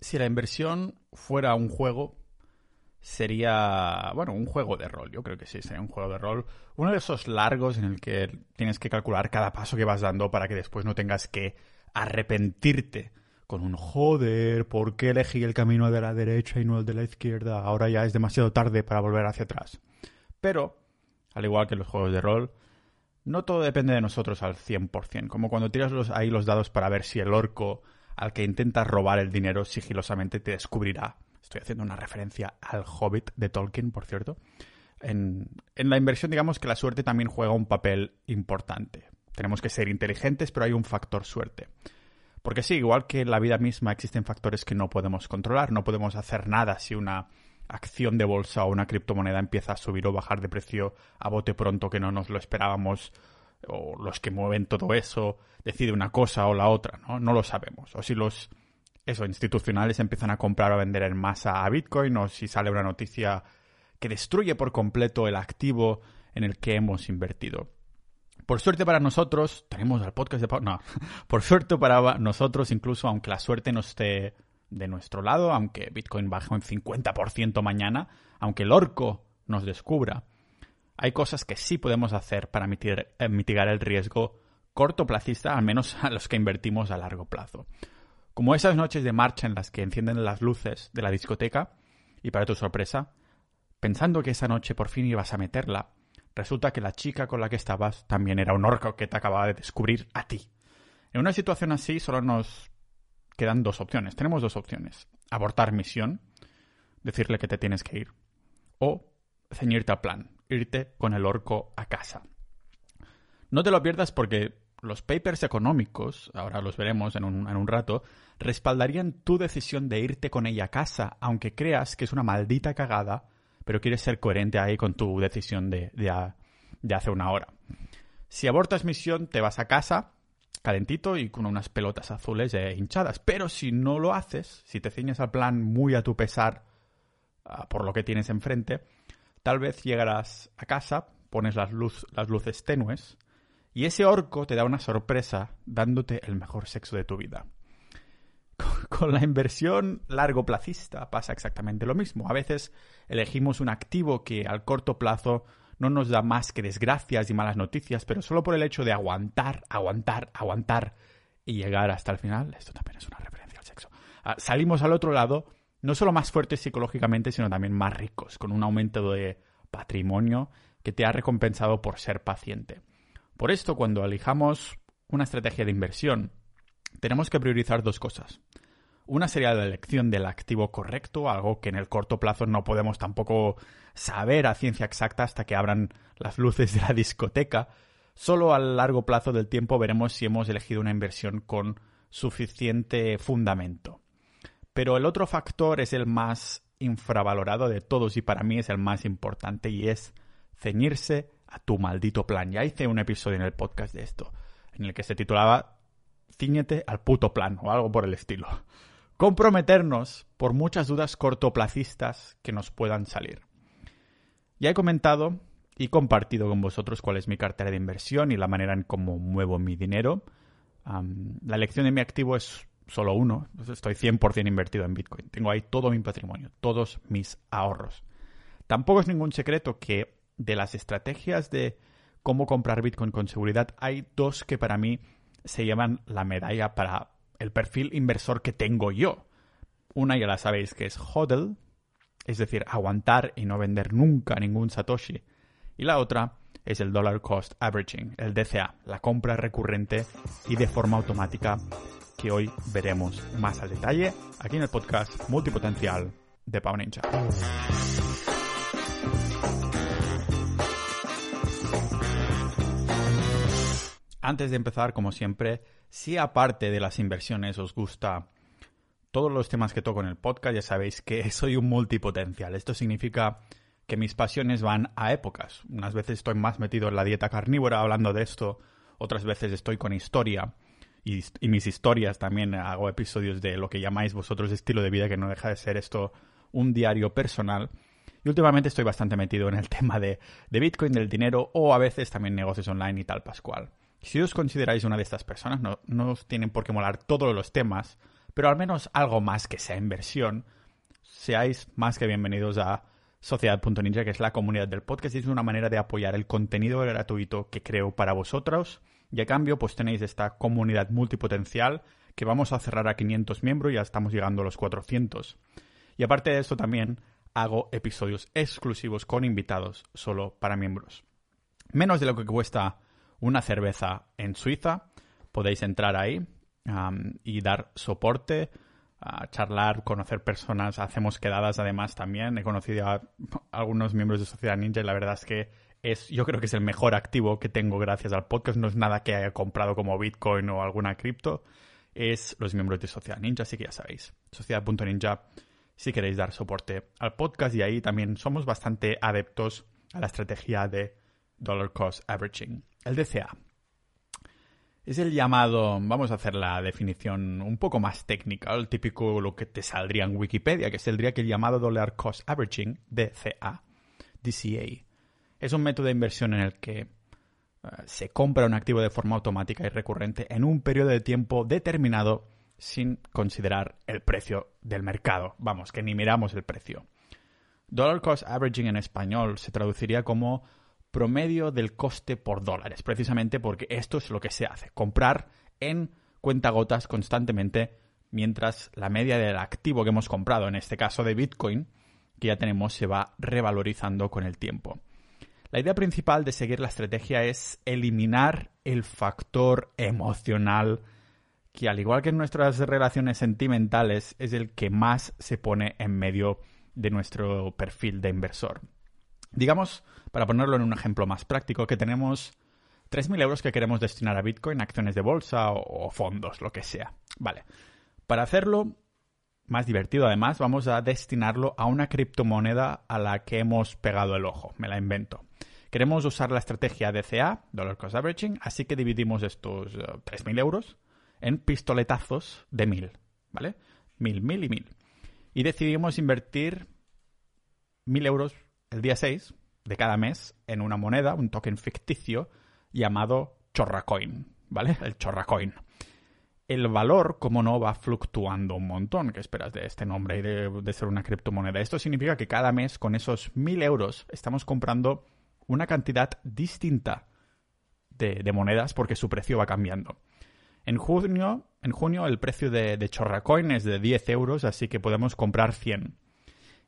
Si la inversión fuera un juego, sería, bueno, un juego de rol. Yo creo que sí, sería un juego de rol. Uno de esos largos en el que tienes que calcular cada paso que vas dando para que después no tengas que arrepentirte con un joder, ¿por qué elegí el camino de la derecha y no el de la izquierda? Ahora ya es demasiado tarde para volver hacia atrás. Pero, al igual que los juegos de rol, no todo depende de nosotros al 100%, como cuando tiras los, ahí los dados para ver si el orco al que intentas robar el dinero sigilosamente te descubrirá Estoy haciendo una referencia al Hobbit de Tolkien, por cierto. En, la inversión, digamos que la suerte también juega un papel importante. Tenemos que ser inteligentes, pero hay un factor suerte. Porque sí, igual que en la vida misma existen factores que no podemos controlar, no podemos hacer nada si una acción de bolsa o una criptomoneda empieza a subir o bajar de precio a bote pronto que no nos lo esperábamos, o los que mueven todo eso decide una cosa o la otra, ¿no? No lo sabemos. O si los eso, institucionales empiezan a comprar o vender en masa a Bitcoin o si sale una noticia que destruye por completo el activo en el que hemos invertido. Por suerte para nosotros, tenemos el podcast de... No, por suerte para nosotros, incluso aunque la suerte no esté de nuestro lado, aunque Bitcoin baje un 50% mañana, aunque el orco nos descubra, hay cosas que sí podemos hacer para eh, mitigar el riesgo cortoplacista, al menos a los que invertimos a largo plazo. Como esas noches de marcha en las que encienden las luces de la discoteca y para tu sorpresa, pensando que esa noche por fin ibas a meterla, resulta que la chica con la que estabas también era un orco que te acababa de descubrir a ti. En una situación así solo nos quedan dos opciones. Tenemos dos opciones. Abortar misión, decirle que te tienes que ir, o ceñirte al plan, irte con el orco a casa. No te lo pierdas porque los papers económicos, ahora los veremos en un, en un, rato, respaldarían tu decisión de irte con ella a casa, aunque creas que es una maldita cagada, pero quieres ser coherente ahí con tu decisión de, de, hace una hora. Si abortas misión, te vas a casa, calentito y con unas pelotas azules hinchadas. Pero si no lo haces, si te ciñes al plan muy a tu pesar ah, por lo que tienes enfrente, tal vez llegarás a casa, pones las, luz, las luces tenues, y ese orco te da una sorpresa dándote el mejor sexo de tu vida. Con la inversión largo placista pasa exactamente lo mismo. A veces elegimos un activo que al corto plazo no nos da más que desgracias y malas noticias, pero solo por el hecho de aguantar, aguantar, aguantar y llegar hasta el final, esto también es una referencia al sexo, ah, salimos al otro lado no solo más fuertes psicológicamente, sino también más ricos, con un aumento de patrimonio que te ha recompensado por ser paciente. Por esto, cuando elijamos una estrategia de inversión, tenemos que priorizar dos cosas. Una sería la elección del activo correcto, algo que en el corto plazo no podemos tampoco saber a ciencia exacta hasta que abran las luces de la discoteca. Solo a largo plazo del tiempo veremos si hemos elegido una inversión con suficiente fundamento. Pero el otro factor es el más infravalorado de todos y para mí es el más importante y es ceñirse a tu maldito plan. Ya hice un episodio en el podcast de esto, en el que se titulaba Cíñete al puto plan o algo por el estilo. Comprometernos por muchas dudas cortoplacistas que nos puedan salir. Ya he comentado y compartido con vosotros cuál es mi cartera de inversión y la manera en cómo muevo mi dinero. la elección de mi activo es solo uno. Estoy 100% invertido en Bitcoin. Tengo ahí todo mi patrimonio, todos mis ahorros. Tampoco es ningún secreto que de las estrategias de cómo comprar Bitcoin con seguridad, hay dos que para mí se llaman la medalla para el perfil inversor que tengo yo. Una ya la sabéis que es HODL, es decir, aguantar y no vender nunca ningún Satoshi. Y la otra es el Dollar Cost Averaging, el DCA, la compra recurrente y de forma automática que hoy veremos más al detalle aquí en el podcast multipotencial de Pau Ninja. Antes de empezar, como siempre, si aparte de las inversiones os gusta todos los temas que toco en el podcast, ya sabéis que soy un multipotencial. Esto significa que mis pasiones van a épocas. Unas veces estoy más metido en la dieta carnívora hablando de esto, otras veces estoy con historia y, mis historias también hago episodios de lo que llamáis vosotros estilo de vida, que no deja de ser esto un diario personal. Y últimamente estoy bastante metido en el tema de, de Bitcoin, del dinero o a veces también negocios online y tal pascual. Si os consideráis una de estas personas, no, os tienen por qué molar todos los temas, pero al menos algo más que sea inversión, seáis más que bienvenidos a Sociedad.ninja, que es la comunidad del podcast y es una manera de apoyar el contenido gratuito que creo para vosotros. Y a cambio, pues tenéis esta comunidad multipotencial que vamos a cerrar a 500 miembros ya estamos llegando a los 400. Y aparte de esto también hago episodios exclusivos con invitados solo para miembros. Menos de lo que cuesta una cerveza en Suiza, podéis entrar ahí y dar soporte, charlar, conocer personas, hacemos quedadas además también. He conocido a algunos miembros de Sociedad Ninja y la verdad es que es, yo creo que es el mejor activo que tengo gracias al podcast. No es nada que haya comprado como Bitcoin o alguna cripto, es los miembros de Sociedad Ninja, así que ya sabéis. Sociedad.ninja si queréis dar soporte al podcast y ahí también somos bastante adeptos a la estrategia de Dollar Cost Averaging. El DCA es el llamado, vamos a hacer la definición un poco más técnica, el típico lo que te saldría en Wikipedia, que saldría que el llamado Dollar Cost Averaging, DCA, DCA. Es un método de inversión en el que eh, se compra un activo de forma automática y recurrente en un periodo de tiempo determinado sin considerar el precio del mercado. Vamos, que ni miramos el precio. Dollar cost averaging en español se traduciría como promedio del coste por dólares, precisamente porque esto es lo que se hace, comprar en cuentagotas constantemente mientras la media del activo que hemos comprado, en este caso de Bitcoin, que ya tenemos, se va revalorizando con el tiempo. La idea principal de seguir la estrategia es eliminar el factor emocional que al igual que en nuestras relaciones sentimentales es el que más se pone en medio de nuestro perfil de inversor. Digamos, para ponerlo en un ejemplo más práctico, que tenemos 3.000 euros que queremos destinar a Bitcoin, acciones de bolsa o, fondos, lo que sea. Vale. Para hacerlo más divertido además, vamos a destinarlo a una criptomoneda a la que hemos pegado el ojo. Me la invento. Queremos usar la estrategia DCA, Dollar Cost Averaging, así que dividimos estos 3.000 eh, euros en pistoletazos de mil, ¿vale? Mil, mil y mil. Y decidimos invertir mil euros el día 6 de cada mes en una moneda, un token ficticio llamado Chorracoin, ¿vale? El Chorracoin. El valor, como no, va fluctuando un montón. ¿Qué esperas de este nombre y de, ser una criptomoneda? Esto significa que cada mes con esos mil euros estamos comprando una cantidad distinta de monedas porque su precio va cambiando. En junio, en junio el precio de, de Chorracoin es de 10 euros, así que podemos comprar 100.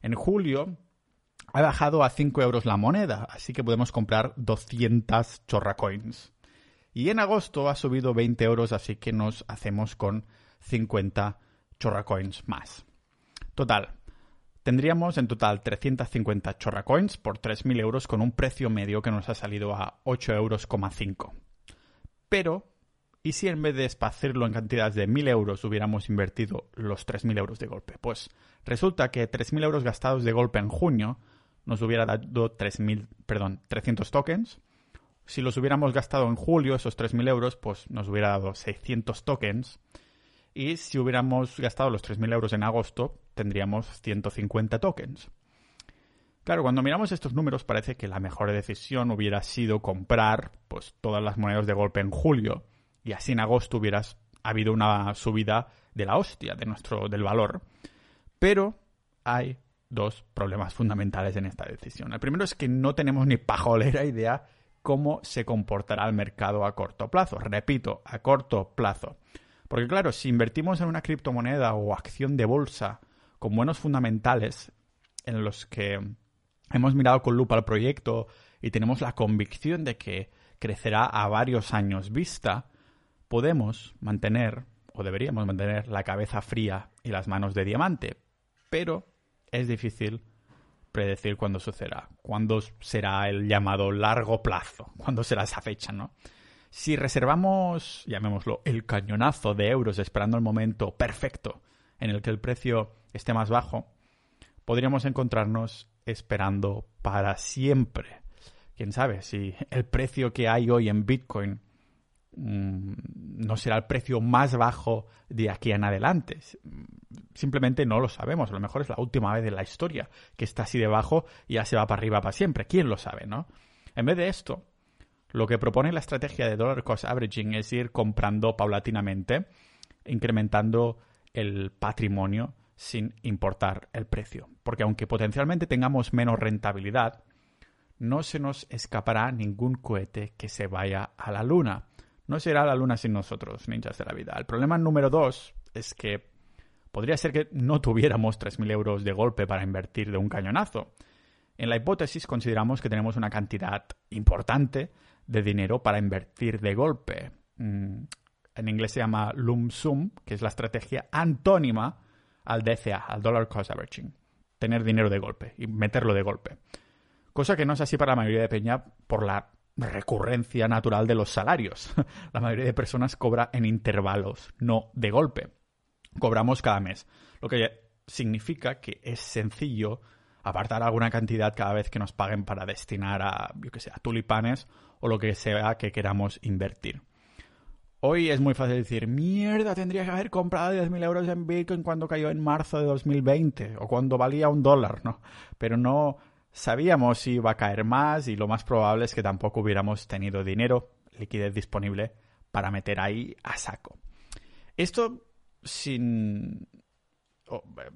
En julio ha bajado a 5 euros la moneda, así que podemos comprar 200 Chorracoins. Y en agosto ha subido 20 euros, así que nos hacemos con 50 Chorracoins más. Total, tendríamos en total 350 Chorracoins por 3.000 euros con un precio medio que nos ha salido a 8,5 euros. Pero ¿Y si en vez de esparcirlo en cantidades de 1.000 euros hubiéramos invertido los 3.000 euros de golpe? Pues resulta que 3.000 euros gastados de golpe en junio nos hubiera dado 3.000, perdón, 300 tokens. Si los hubiéramos gastado en julio, esos 3.000 euros, pues nos hubiera dado 600 tokens. Y si hubiéramos gastado los 3.000 euros en agosto, tendríamos 150 tokens. Claro, cuando miramos estos números parece que la mejor decisión hubiera sido comprar pues, todas las monedas de golpe en julio y así en agosto hubieras habido una subida de la hostia de nuestro, del valor. Pero hay dos problemas fundamentales en esta decisión. El primero es que no tenemos ni pajolera idea cómo se comportará el mercado a corto plazo. Repito, a corto plazo. Porque claro, si invertimos en una criptomoneda o acción de bolsa con buenos fundamentales en los que hemos mirado con lupa al proyecto y tenemos la convicción de que crecerá a varios años vista, podemos mantener, o deberíamos mantener, la cabeza fría y las manos de diamante, pero es difícil predecir cuándo sucederá, cuándo será el llamado largo plazo, cuándo será esa fecha, ¿no? Si reservamos, llamémoslo, el cañonazo de euros esperando el momento perfecto en el que el precio esté más bajo, podríamos encontrarnos esperando para siempre. Quién sabe si el precio que hay hoy en Bitcoin Mm, no será el precio más bajo de aquí en adelante. Simplemente no lo sabemos. A lo mejor es la última vez en la historia que está así debajo y ya se va para arriba para siempre. ¿Quién lo sabe, no? En vez de esto, lo que propone la estrategia de dollar cost averaging es ir comprando paulatinamente, incrementando el patrimonio sin importar el precio. Porque aunque potencialmente tengamos menos rentabilidad, no se nos escapará ningún cohete que se vaya a la luna. No será la luna sin nosotros, ninjas de la vida. El problema número dos es que podría ser que no tuviéramos 3.000 euros de golpe para invertir de un cañonazo. En la hipótesis consideramos que tenemos una cantidad importante de dinero para invertir de golpe. Mm, en inglés se llama lump sum, que es la estrategia antónima al DCA, al Dollar Cost Averaging. Tener dinero de golpe y meterlo de golpe. Cosa que no es así para la mayoría de peña por la recurrencia natural de los salarios. la mayoría de personas cobra en intervalos, no de golpe. Cobramos cada mes, lo que significa que es sencillo apartar alguna cantidad cada vez que nos paguen para destinar a, yo que sé, a tulipanes o lo que sea que queramos invertir. Hoy es muy fácil decir, mierda, tendría que haber comprado 10.000 euros en Bitcoin cuando cayó en marzo de 2020 o cuando valía un dólar, ¿no? Pero no sabíamos si iba a caer más y lo más probable es que tampoco hubiéramos tenido dinero, liquidez disponible para meter ahí a saco. Esto sin,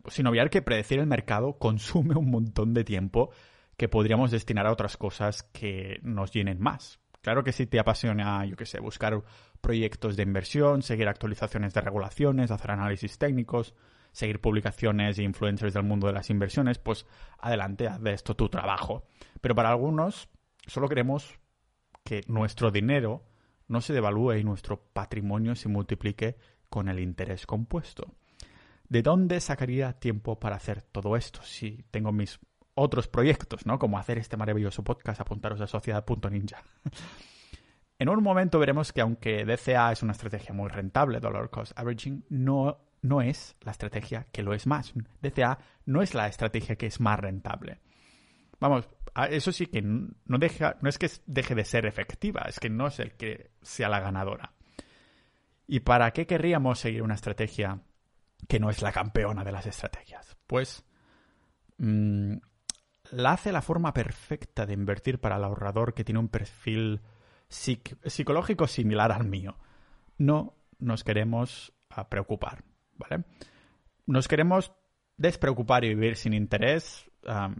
sin obviar que predecir el mercado consume un montón de tiempo que podríamos destinar a otras cosas que nos llenen más. Claro que si te apasiona, yo qué sé, buscar proyectos de inversión, seguir actualizaciones de regulaciones, hacer análisis técnicos, seguir publicaciones e influencers del mundo de las inversiones, pues adelante, haz de esto tu trabajo. Pero para algunos, solo queremos que nuestro dinero no se devalúe y nuestro patrimonio se multiplique con el interés compuesto. ¿De dónde sacaría tiempo para hacer todo esto si tengo mis otros proyectos, ¿no? Como hacer este maravilloso podcast, apuntaros a sociedad.ninja. en un momento veremos que aunque DCA es una estrategia muy rentable, Dollar Cost Averaging, no, no es la estrategia que lo es más. DCA no es la estrategia que es más rentable. Vamos, eso sí que no, deja, no es que deje de ser efectiva, es que no es el que sea la ganadora. ¿Y para qué querríamos seguir una estrategia que no es la campeona de las estrategias? Pues mm, la hace la forma perfecta de invertir para el ahorrador que tiene un perfil psicológico similar al mío. No nos queremos ah, preocupar, ¿vale? Nos queremos despreocupar y vivir sin interés,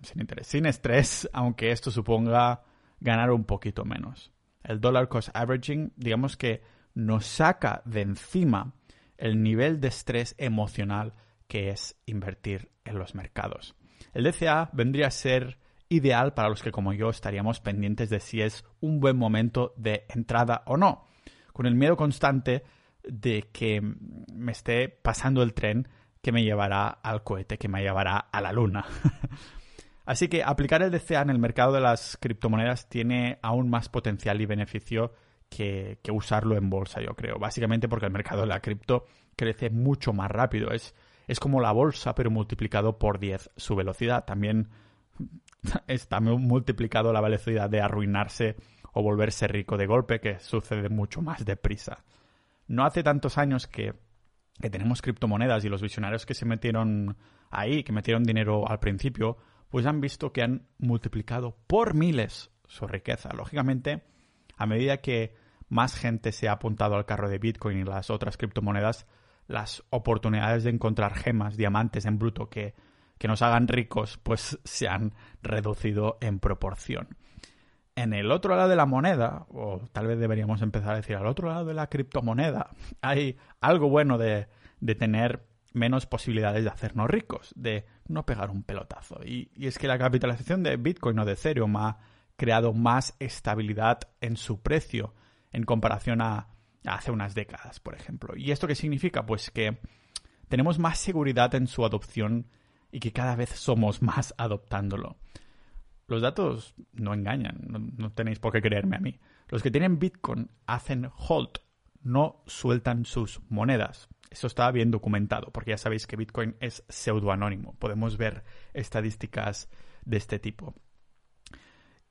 sin interés, sin estrés, aunque esto suponga ganar un poquito menos. El dollar cost averaging, digamos que nos saca de encima el nivel de estrés emocional que es invertir en los mercados. El DCA vendría a ser ideal para los que como yo estaríamos pendientes de si es un buen momento de entrada o no, con el miedo constante de que me esté pasando el tren que me llevará al cohete, que me llevará a la luna. Así que aplicar el DCA en el mercado de las criptomonedas tiene aún más potencial y beneficio que, usarlo en bolsa, yo creo. Básicamente porque el mercado de la cripto crece mucho más rápido. Es es como la bolsa, pero multiplicado por 10 su velocidad. También está multiplicado la velocidad de arruinarse o volverse rico de golpe, que sucede mucho más deprisa. No hace tantos años que, que tenemos criptomonedas y los visionarios que se metieron ahí, que metieron dinero al principio, pues han visto que han multiplicado por miles su riqueza. Lógicamente, a medida que más gente se ha apuntado al carro de Bitcoin y las otras criptomonedas, las oportunidades de encontrar gemas, diamantes en bruto que, que nos hagan ricos, pues se han reducido en proporción. En el otro lado de la moneda, o tal vez deberíamos empezar a decir al otro lado de la criptomoneda, hay algo bueno de, de tener menos posibilidades de hacernos ricos, de no pegar un pelotazo. Y, y, es que la capitalización de Bitcoin o de Ethereum ha creado más estabilidad en su precio en comparación a, hace unas décadas, por ejemplo. ¿Y esto qué significa? Pues que tenemos más seguridad en su adopción y que cada vez somos más adoptándolo. Los datos no engañan, no, tenéis por qué creerme a mí. Los que tienen Bitcoin hacen hold, no sueltan sus monedas. Eso está bien documentado, porque ya sabéis que Bitcoin es pseudoanónimo. Podemos ver estadísticas de este tipo.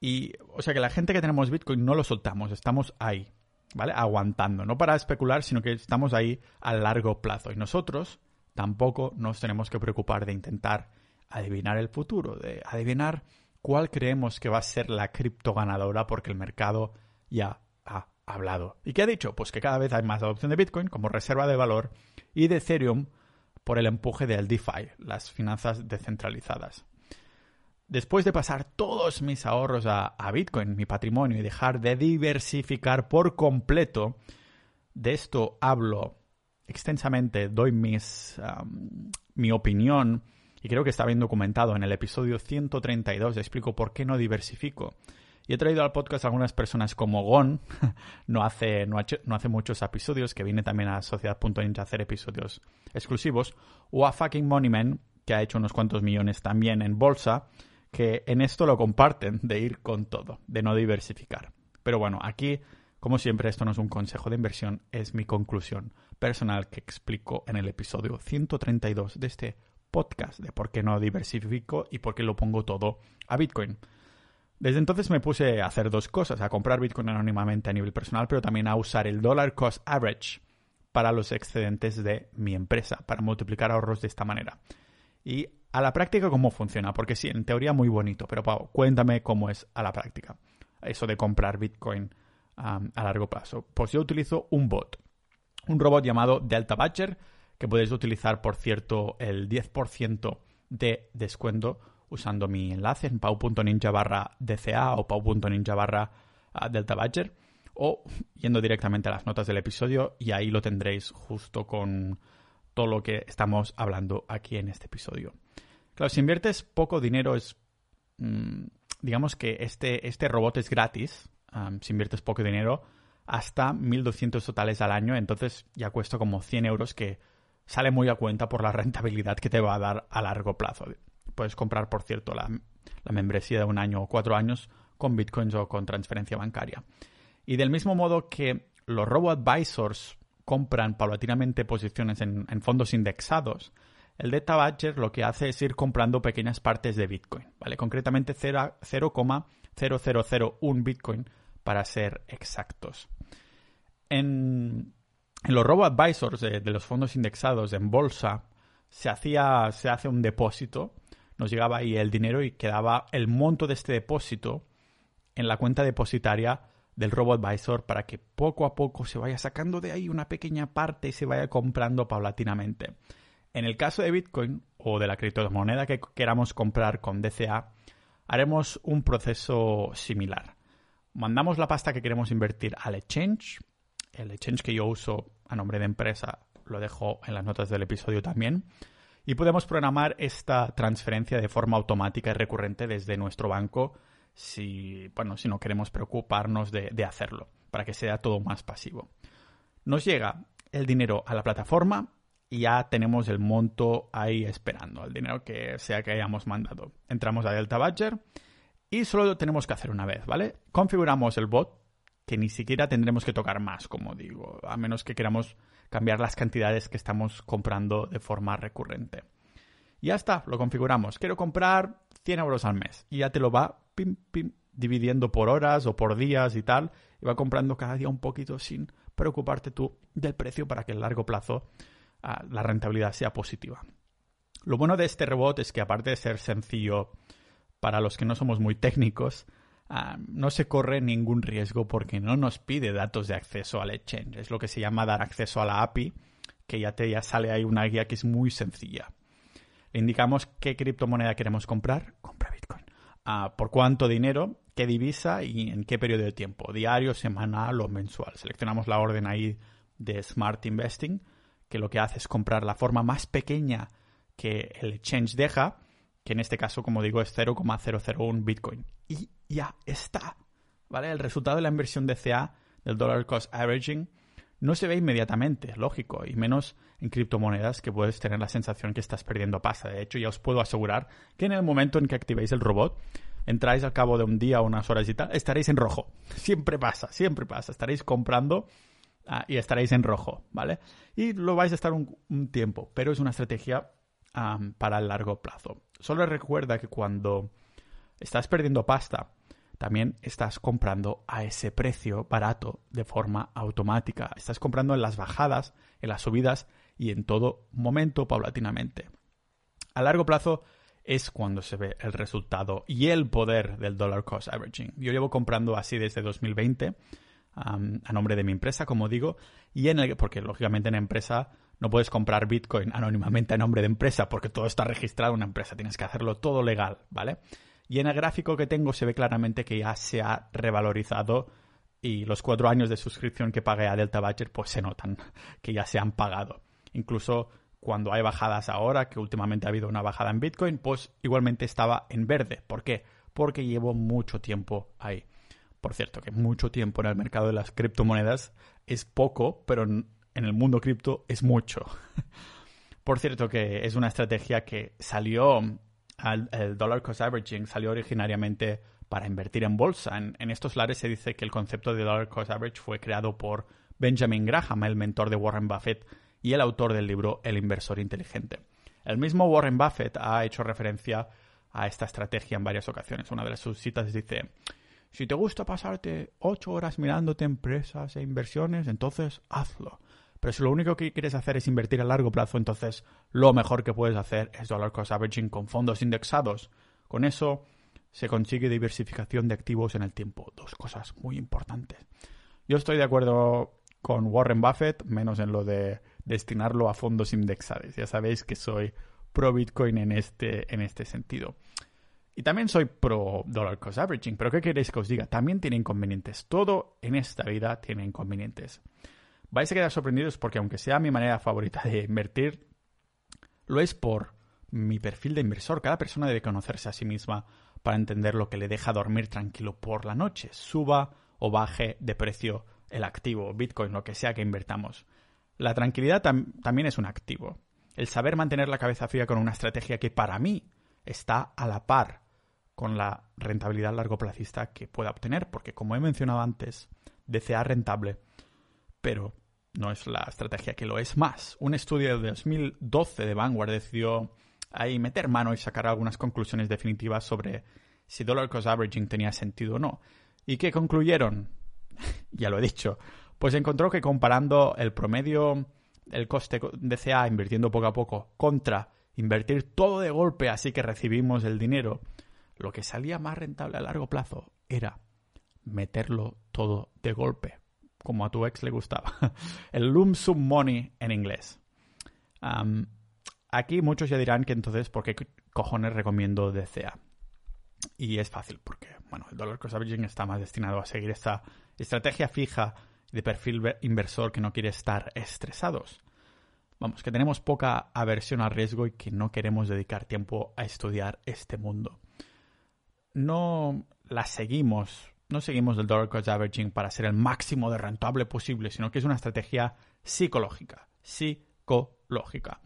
Y, o sea que la gente que tenemos Bitcoin no lo soltamos, estamos ahí. ¿Vale? Aguantando, no para especular, sino que estamos ahí a largo plazo. Y nosotros tampoco nos tenemos que preocupar de intentar adivinar el futuro, de adivinar cuál creemos que va a ser la cripto ganadora porque el mercado ya ha hablado. ¿Y qué ha dicho? Pues que cada vez hay más adopción de Bitcoin como reserva de valor y de Ethereum por el empuje del DeFi, las finanzas descentralizadas. Después de pasar todos mis ahorros a, Bitcoin, mi patrimonio, y dejar de diversificar por completo, de esto hablo extensamente, doy mis, mi opinión, y creo que está bien documentado en el episodio 132, explico por qué no diversifico. Y he traído al podcast algunas personas como Gon, no hace, no, no hace muchos episodios, que viene también a Sociedad.ninja a hacer episodios exclusivos, o a Fucking Moneyman, que ha hecho unos cuantos millones también en bolsa, que en esto lo comparten, de ir con todo, de no diversificar. Pero bueno, aquí, como siempre, esto no es un consejo de inversión, es mi conclusión personal que explico en el episodio 132 de este podcast de por qué no diversifico y por qué lo pongo todo a Bitcoin. Desde entonces me puse a hacer dos cosas, a comprar Bitcoin anónimamente a nivel personal, pero también a usar el dollar cost average para los excedentes de mi empresa, para multiplicar ahorros de esta manera. Y a la práctica, ¿cómo funciona? Porque sí, en teoría muy bonito, pero Pau, cuéntame cómo es a la práctica. Eso de comprar Bitcoin a largo plazo. Pues yo utilizo un bot, un robot llamado Delta Badger, que puedes utilizar, por cierto, el 10% de descuento usando mi enlace en pau.ninja barra DCA o pau.ninja barra ah, Delta Badger o yendo directamente a las notas del episodio y ahí lo tendréis justo con todo lo que estamos hablando aquí en este episodio. Claro, si inviertes poco dinero es... Mm, digamos que este, este robot es gratis, si inviertes poco dinero, hasta 1.200 totales al año, entonces ya cuesta como 100 euros que sale muy a cuenta por la rentabilidad que te va a dar a largo plazo. Puedes comprar, por cierto, la, membresía de un año o cuatro años con bitcoins o con transferencia bancaria. Y del mismo modo que los robo-advisors compran paulatinamente posiciones en, fondos indexados, el Data Badger lo que hace es ir comprando pequeñas partes de Bitcoin, ¿vale? Concretamente 0,0001 Bitcoin para ser exactos. En, los robo-advisors de, de, los fondos indexados en bolsa se, hacía, se hace un depósito nos llegaba ahí el dinero y quedaba el monto de este depósito en la cuenta depositaria del RoboAdvisor para que poco a poco se vaya sacando de ahí una pequeña parte y se vaya comprando paulatinamente. En el caso de Bitcoin o de la criptomoneda que queramos comprar con DCA, haremos un proceso similar. Mandamos la pasta que queremos invertir al exchange. El exchange que yo uso a nombre de empresa lo dejo en las notas del episodio también y podemos programar esta transferencia de forma automática y recurrente desde nuestro banco si, bueno, si no queremos preocuparnos de, hacerlo, para que sea todo más pasivo. Nos llega el dinero a la plataforma y ya tenemos el monto ahí esperando, el dinero que sea que hayamos mandado. Entramos a Delta Badger y solo lo tenemos que hacer una vez, ¿vale? Configuramos el bot, que ni siquiera tendremos que tocar más, como digo, a menos que queramos cambiar las cantidades que estamos comprando de forma recurrente. Ya está, lo configuramos. Quiero comprar 100 euros al mes. Y ya te lo va pim, pim, dividiendo por horas o por días y tal. Y va comprando cada día un poquito sin preocuparte tú del precio para que a largo plazo ah, la rentabilidad sea positiva. Lo bueno de este robot es que aparte de ser sencillo para los que no somos muy técnicos, Ah, no se corre ningún riesgo porque no nos pide datos de acceso al exchange. Es lo que se llama dar acceso a la API, que ya te ya sale ahí una guía que es muy sencilla. Indicamos qué criptomoneda queremos comprar, compra Bitcoin. Ah, por cuánto dinero, qué divisa y en qué periodo de tiempo, diario, semanal o mensual. Seleccionamos la orden ahí de Smart Investing, que lo que hace es comprar la forma más pequeña que el exchange deja que en este caso, como digo, es 0,001 Bitcoin. Y ya está. ¿Vale? El resultado de la inversión de CA, del dollar cost averaging, no se ve inmediatamente, lógico, y menos en criptomonedas que puedes tener la sensación que estás perdiendo pasta. De hecho, ya os puedo asegurar que en el momento en que activéis el robot, entráis al cabo de un día o unas horas y tal, estaréis en rojo. Siempre pasa, siempre pasa. Estaréis comprando ah, y estaréis en rojo, ¿vale? Y lo vais a estar un tiempo, pero es una estrategia para el largo plazo. Solo recuerda que cuando estás perdiendo pasta, también estás comprando a ese precio barato de forma automática. Estás comprando en las bajadas, en las subidas y en todo momento paulatinamente. A largo plazo es cuando se ve el resultado y el poder del dollar cost averaging. Yo llevo comprando así desde 2020 a nombre de mi empresa, como digo, y en el porque lógicamente en empresa no puedes comprar Bitcoin anónimamente a nombre de empresa porque todo está registrado en una empresa, tienes que hacerlo todo legal, ¿vale? Y en el gráfico que tengo se ve claramente que ya se ha revalorizado y los cuatro años de suscripción que pagué a Delta Badger pues se notan que ya se han pagado. Incluso cuando hay bajadas ahora, que últimamente ha habido una bajada en Bitcoin, pues igualmente estaba en verde. ¿Por qué? Porque llevo mucho tiempo ahí. Por cierto, que mucho tiempo en el mercado de las criptomonedas es poco, pero en el mundo cripto es mucho. Por cierto, que es una estrategia que salió, al, dollar cost averaging salió originariamente para invertir en bolsa. En, en, estos lares se dice que el concepto de dollar cost average fue creado por Benjamin Graham, el mentor de Warren Buffett y el autor del libro El inversor inteligente. El mismo Warren Buffett ha hecho referencia a esta estrategia en varias ocasiones. Una de sus citas dice, si te gusta pasarte ocho horas mirándote empresas e inversiones, entonces hazlo. Pero si lo único que quieres hacer es invertir a largo plazo, entonces lo mejor que puedes hacer es dollar cost averaging con fondos indexados. Con eso se consigue diversificación de activos en el tiempo. Dos cosas muy importantes. Yo estoy de acuerdo con Warren Buffett, menos en lo de destinarlo a fondos indexados. Ya sabéis que soy pro Bitcoin en este, en este sentido. Y también soy pro dollar cost averaging, pero ¿qué queréis que os diga? También tiene inconvenientes. Todo en esta vida tiene inconvenientes. Vais a quedar sorprendidos porque aunque sea mi manera favorita de invertir, lo es por mi perfil de inversor. Cada persona debe conocerse a sí misma para entender lo que le deja dormir tranquilo por la noche, suba o baje de precio el activo, Bitcoin, lo que sea que invertamos. La tranquilidad también es un activo. El saber mantener la cabeza fría con una estrategia que para mí está a la par con la rentabilidad largo plazista que pueda obtener, porque como he mencionado antes, DCA rentable, pero no es la estrategia que lo es más. Un estudio de 2012 de Vanguard decidió ahí meter mano y sacar algunas conclusiones definitivas sobre si dollar cost averaging tenía sentido o no. ¿Y qué concluyeron? ya lo he dicho. Pues encontró que comparando el promedio, el coste DCA invirtiendo poco a poco contra invertir todo de golpe así que recibimos el dinero, lo que salía más rentable a largo plazo era meterlo todo de golpe, como a tu ex le gustaba. El lump sum money en inglés. aquí muchos ya dirán que entonces, ¿por qué cojones recomiendo DCA? Y es fácil, porque bueno, el dollar cost averaging está más destinado a seguir esta estrategia fija de perfil inversor que no quiere estar estresados. Vamos, que tenemos poca aversión al riesgo y que no queremos dedicar tiempo a estudiar este mundo no la seguimos, no seguimos el dollar cost averaging para ser el máximo de rentable posible, sino que es una estrategia psicológica, psicológica.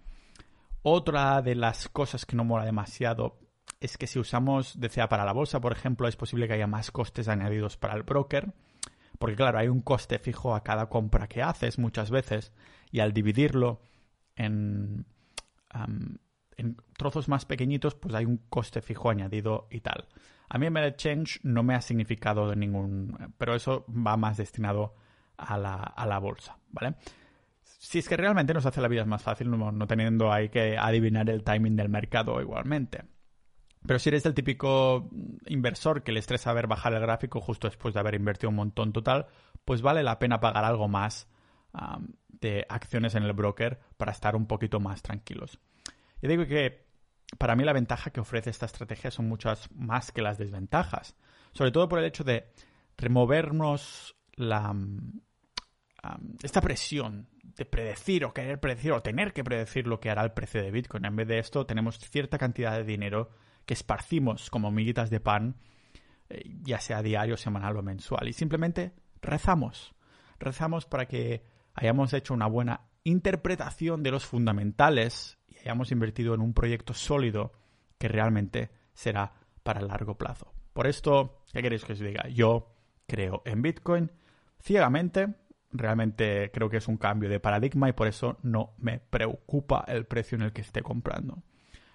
Otra de las cosas que no mola demasiado es que si usamos DCA para la bolsa, por ejemplo, es posible que haya más costes añadidos para el broker, porque claro, hay un coste fijo a cada compra que haces muchas veces y al dividirlo en, en trozos más pequeñitos, pues hay un coste fijo añadido y tal. A mí el Exchange no me ha significado ningún, pero eso va más destinado a la, a la bolsa, ¿vale? Si es que realmente nos hace la vida más fácil, no, teniendo ahí que adivinar el timing del mercado igualmente. Pero si eres el típico inversor que le estresa ver bajar el gráfico justo después de haber invertido un montón total, pues vale la pena pagar algo más de acciones en el broker para estar un poquito más tranquilos. Yo digo que para mí la ventaja que ofrece esta estrategia son muchas más que las desventajas. Sobre todo por el hecho de removernos la, esta presión de predecir o querer predecir o tener que predecir lo que hará el precio de Bitcoin. En vez de esto tenemos cierta cantidad de dinero que esparcimos como miguitas de pan, eh, ya sea diario, semanal o mensual. Y simplemente rezamos. Rezamos para que hayamos hecho una buena interpretación de los fundamentales hayamos invertido en un proyecto sólido que realmente será para largo plazo. Por esto, ¿qué queréis que os diga? Yo creo en Bitcoin ciegamente. Realmente creo que es un cambio de paradigma y por eso no me preocupa el precio en el que esté comprando.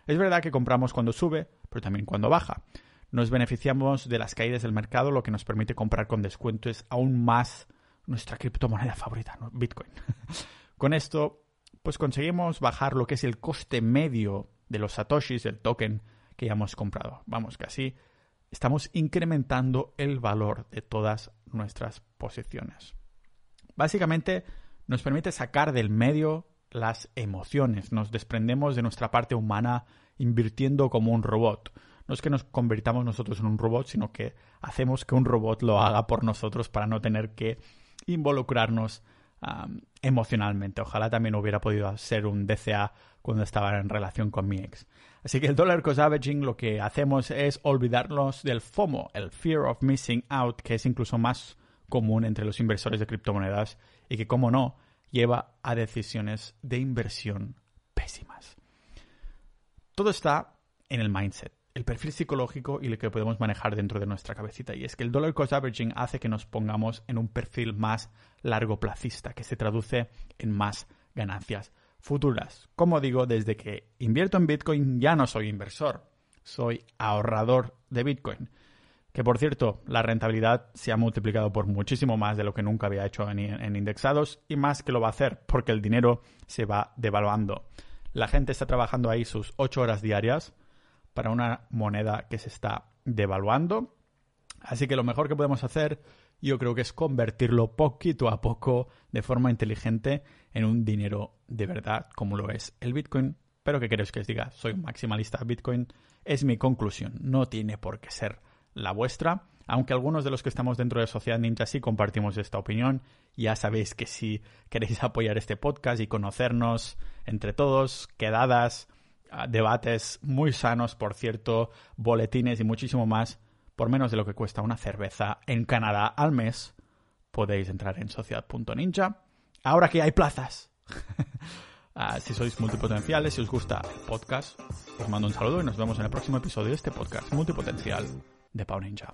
Es verdad que compramos cuando sube, pero también cuando baja. Nos beneficiamos de las caídas del mercado, lo que nos permite comprar con descuentos aún más nuestra criptomoneda favorita, Bitcoin. con esto pues conseguimos bajar lo que es el coste medio de los satoshis del token que ya hemos comprado. Vamos, que así estamos incrementando el valor de todas nuestras posiciones. Básicamente nos permite sacar del medio las emociones, nos desprendemos de nuestra parte humana invirtiendo como un robot. No es que nos convirtamos nosotros en un robot, sino que hacemos que un robot lo haga por nosotros para no tener que involucrarnos emocionalmente. Ojalá también hubiera podido ser un DCA cuando estaba en relación con mi ex. Así que el dollar cost lo que hacemos es olvidarnos del FOMO, el fear of missing out, que es incluso más común entre los inversores de criptomonedas y que, como no, lleva a decisiones de inversión pésimas. Todo está en el mindset, el perfil psicológico y lo que podemos manejar dentro de nuestra cabecita. Y es que el dollar cost averaging hace que nos pongamos en un perfil más largo plazista, que se traduce en más ganancias futuras. Como digo, desde que invierto en Bitcoin ya no soy inversor, soy ahorrador de Bitcoin. Que por cierto, la rentabilidad se ha multiplicado por muchísimo más de lo que nunca había hecho en, indexados y más que lo va a hacer porque el dinero se va devaluando. La gente está trabajando ahí sus 8 horas diarias para una moneda que se está devaluando. Así que lo mejor que podemos hacer yo creo que es convertirlo poquito a poco de forma inteligente en un dinero de verdad como lo es el Bitcoin. Pero que queréis que os diga, soy un maximalista Bitcoin, es mi conclusión, no tiene por qué ser la vuestra. Aunque algunos de los que estamos dentro de Sociedad Ninja sí compartimos esta opinión, ya sabéis que si queréis apoyar este podcast y conocernos entre todos, quedadas, ah, debates muy sanos, por cierto, boletines y muchísimo más, por menos de lo que cuesta una cerveza en Canadá al mes, podéis entrar en sociedad.ninja. Ahora que hay plazas. Ah, si sois multipotenciales, si os gusta el podcast, os mando un saludo y nos vemos en el próximo episodio de este podcast multipotencial de Pau Ninja.